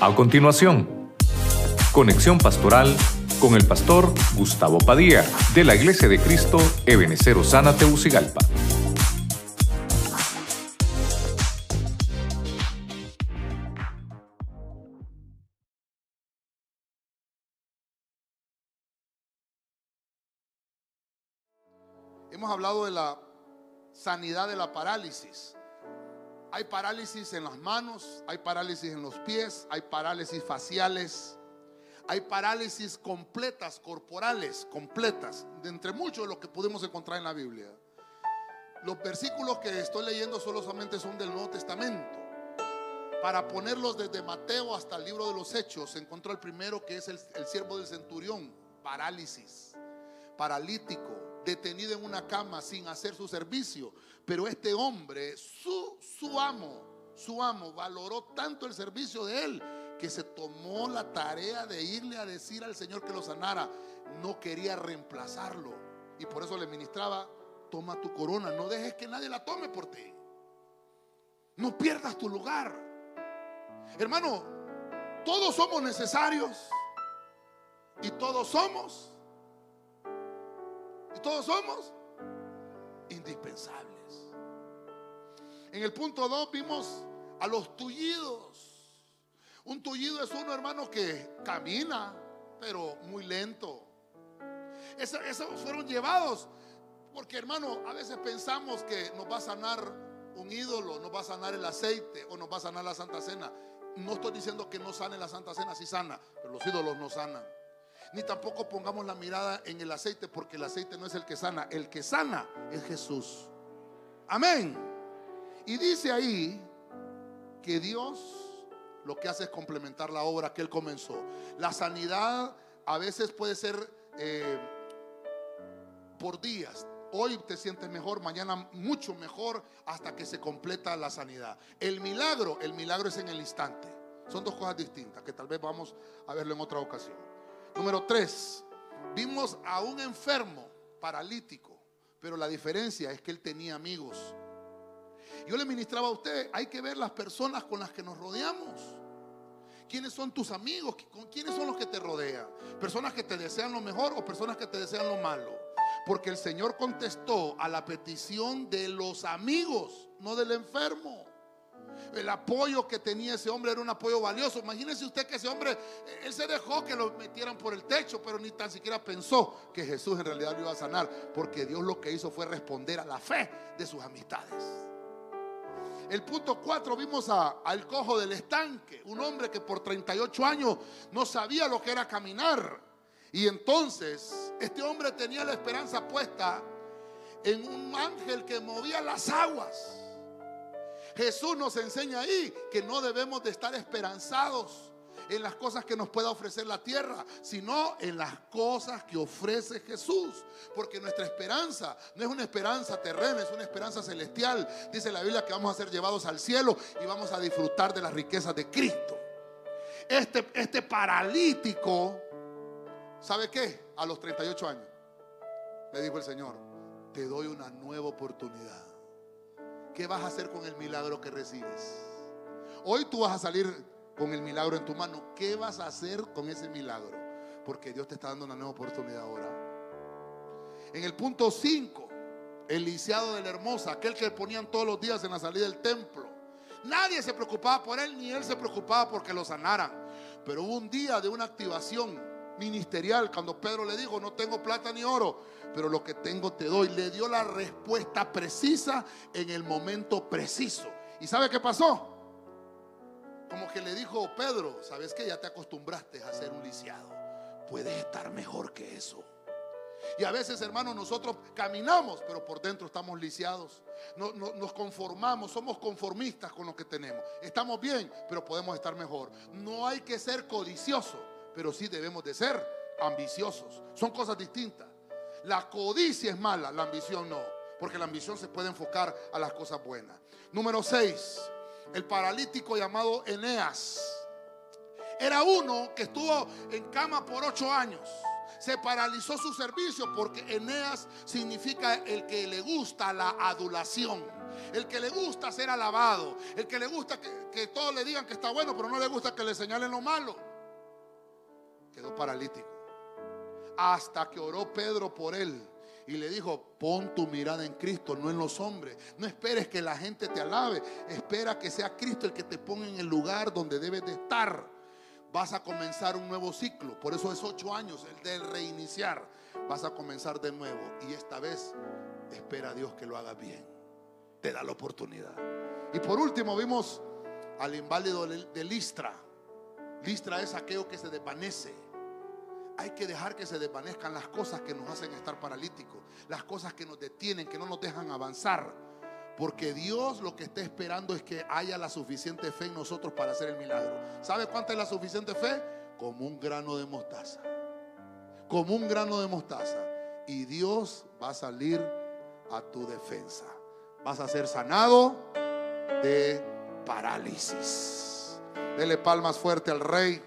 A continuación, conexión pastoral con el pastor Gustavo Padilla de la Iglesia de Cristo Ebenecer Osana Teucigalpa. Hemos hablado de la sanidad de la parálisis. Hay parálisis en las manos, hay parálisis en los pies, hay parálisis faciales, hay parálisis completas, corporales, completas, de entre muchos de los que podemos encontrar en la Biblia. Los versículos que estoy leyendo solamente son del Nuevo Testamento. Para ponerlos desde Mateo hasta el libro de los Hechos, se encontró el primero que es el siervo del centurión, parálisis, paralítico, detenido en una cama sin hacer su servicio. Pero este hombre, su, su amo, su amo, valoró tanto el servicio de él que se tomó la tarea de irle a decir al Señor que lo sanara. No quería reemplazarlo. Y por eso le ministraba, toma tu corona, no dejes que nadie la tome por ti. No pierdas tu lugar. Hermano, todos somos necesarios y todos somos todos somos indispensables. En el punto 2 vimos a los tullidos. Un tullido es uno, hermano, que camina, pero muy lento. Esos, fueron llevados porque, hermano, a veces pensamos que nos va a sanar un ídolo, nos va a sanar el aceite o nos va a sanar la Santa Cena. No estoy diciendo que no sane la Santa Cena, sí sana, pero los ídolos no sanan. Ni tampoco pongamos la mirada en el aceite, porque el aceite no es el que sana, el que sana es Jesús. Amén. Y dice ahí que Dios lo que hace es complementar la obra que Él comenzó. La sanidad a veces puede ser eh, por días. Hoy te sientes mejor, mañana mucho mejor hasta que se completa la sanidad. El milagro, el milagro es en el instante. Son dos cosas distintas que tal vez vamos a verlo en otra ocasión. Número tres, vimos a un enfermo paralítico, pero la diferencia es que él tenía amigos. Yo le ministraba a usted, hay que ver las personas con las que nos rodeamos. ¿Quiénes son tus amigos? ¿Quiénes son los que te rodean? ¿Personas que te desean lo mejor o personas que te desean lo malo? Porque el Señor contestó a la petición de los amigos, no del enfermo. El apoyo que tenía ese hombre era un apoyo valioso. Imagínese usted que ese hombre, él se dejó que lo metieran por el techo, pero ni tan siquiera pensó que Jesús en realidad lo iba a sanar, porque Dios lo que hizo fue responder a la fe de sus amistades. El punto 4 vimos al cojo del estanque, un hombre que por 38 años no sabía lo que era caminar. Y entonces este hombre tenía la esperanza puesta en un ángel que movía las aguas. Jesús nos enseña ahí que no debemos de estar esperanzados en las cosas que nos pueda ofrecer la tierra, sino en las cosas que ofrece Jesús. Porque nuestra esperanza no es una esperanza terrena, es una esperanza celestial. Dice la Biblia que vamos a ser llevados al cielo y vamos a disfrutar de las riquezas de Cristo. Este, este paralítico, ¿sabe qué? A los 38 años, le dijo el Señor, te doy una nueva oportunidad. ¿Qué vas a hacer con el milagro que recibes? Hoy tú vas a salir con el milagro en tu mano. ¿Qué vas a hacer con ese milagro? Porque Dios te está dando una nueva oportunidad ahora. En el punto 5, el lisiado de la hermosa, aquel que ponían todos los días en la salida del templo. Nadie se preocupaba por él, ni él se preocupaba porque lo sanaran. Pero hubo un día de una activación ministerial cuando Pedro le dijo, no tengo plata ni oro, pero lo que tengo te doy. Le dio la respuesta precisa en el momento preciso. ¿Y sabe qué pasó? Como que le dijo Pedro, ¿sabes que Ya te acostumbraste a ser un lisiado. Puedes estar mejor que eso. Y a veces, hermanos, nosotros caminamos, pero por dentro estamos lisiados. nos conformamos, somos conformistas con lo que tenemos. Estamos bien, pero podemos estar mejor. No hay que ser codicioso, pero sí debemos de ser ambiciosos. Son cosas distintas. La codicia es mala, la ambición no. Porque la ambición se puede enfocar a las cosas buenas. Número 6 el paralítico llamado Eneas. Era uno que estuvo en cama por ocho años. Se paralizó su servicio porque Eneas significa el que le gusta la adulación. el que le gusta ser alabado, el que le gusta que, que todos le digan que está bueno, pero no le gusta que le señalen lo malo. Quedó paralítico. Hasta que oró Pedro por él y le dijo, pon tu mirada en Cristo, no en los hombres. No esperes que la gente te alabe, espera que sea Cristo el que te ponga en el lugar donde debes de estar. Vas a comenzar un nuevo ciclo, por eso es ocho años, el de reiniciar. Vas a comenzar de nuevo y esta vez espera a Dios que lo haga bien. Te da la oportunidad. Y por último vimos al inválido de Listra. Listra es aquello que se desvanece hay que dejar que se desvanezcan las cosas que nos hacen estar paralíticos, las cosas que nos detienen, que no nos dejan avanzar. Porque Dios lo que está esperando es que haya la suficiente fe en nosotros para hacer el milagro. ¿Sabe cuánta es la suficiente fe? Como un grano de mostaza. Como un grano de mostaza. Y Dios va a salir a tu defensa. Vas a ser sanado de parálisis. Dele palmas fuerte al rey.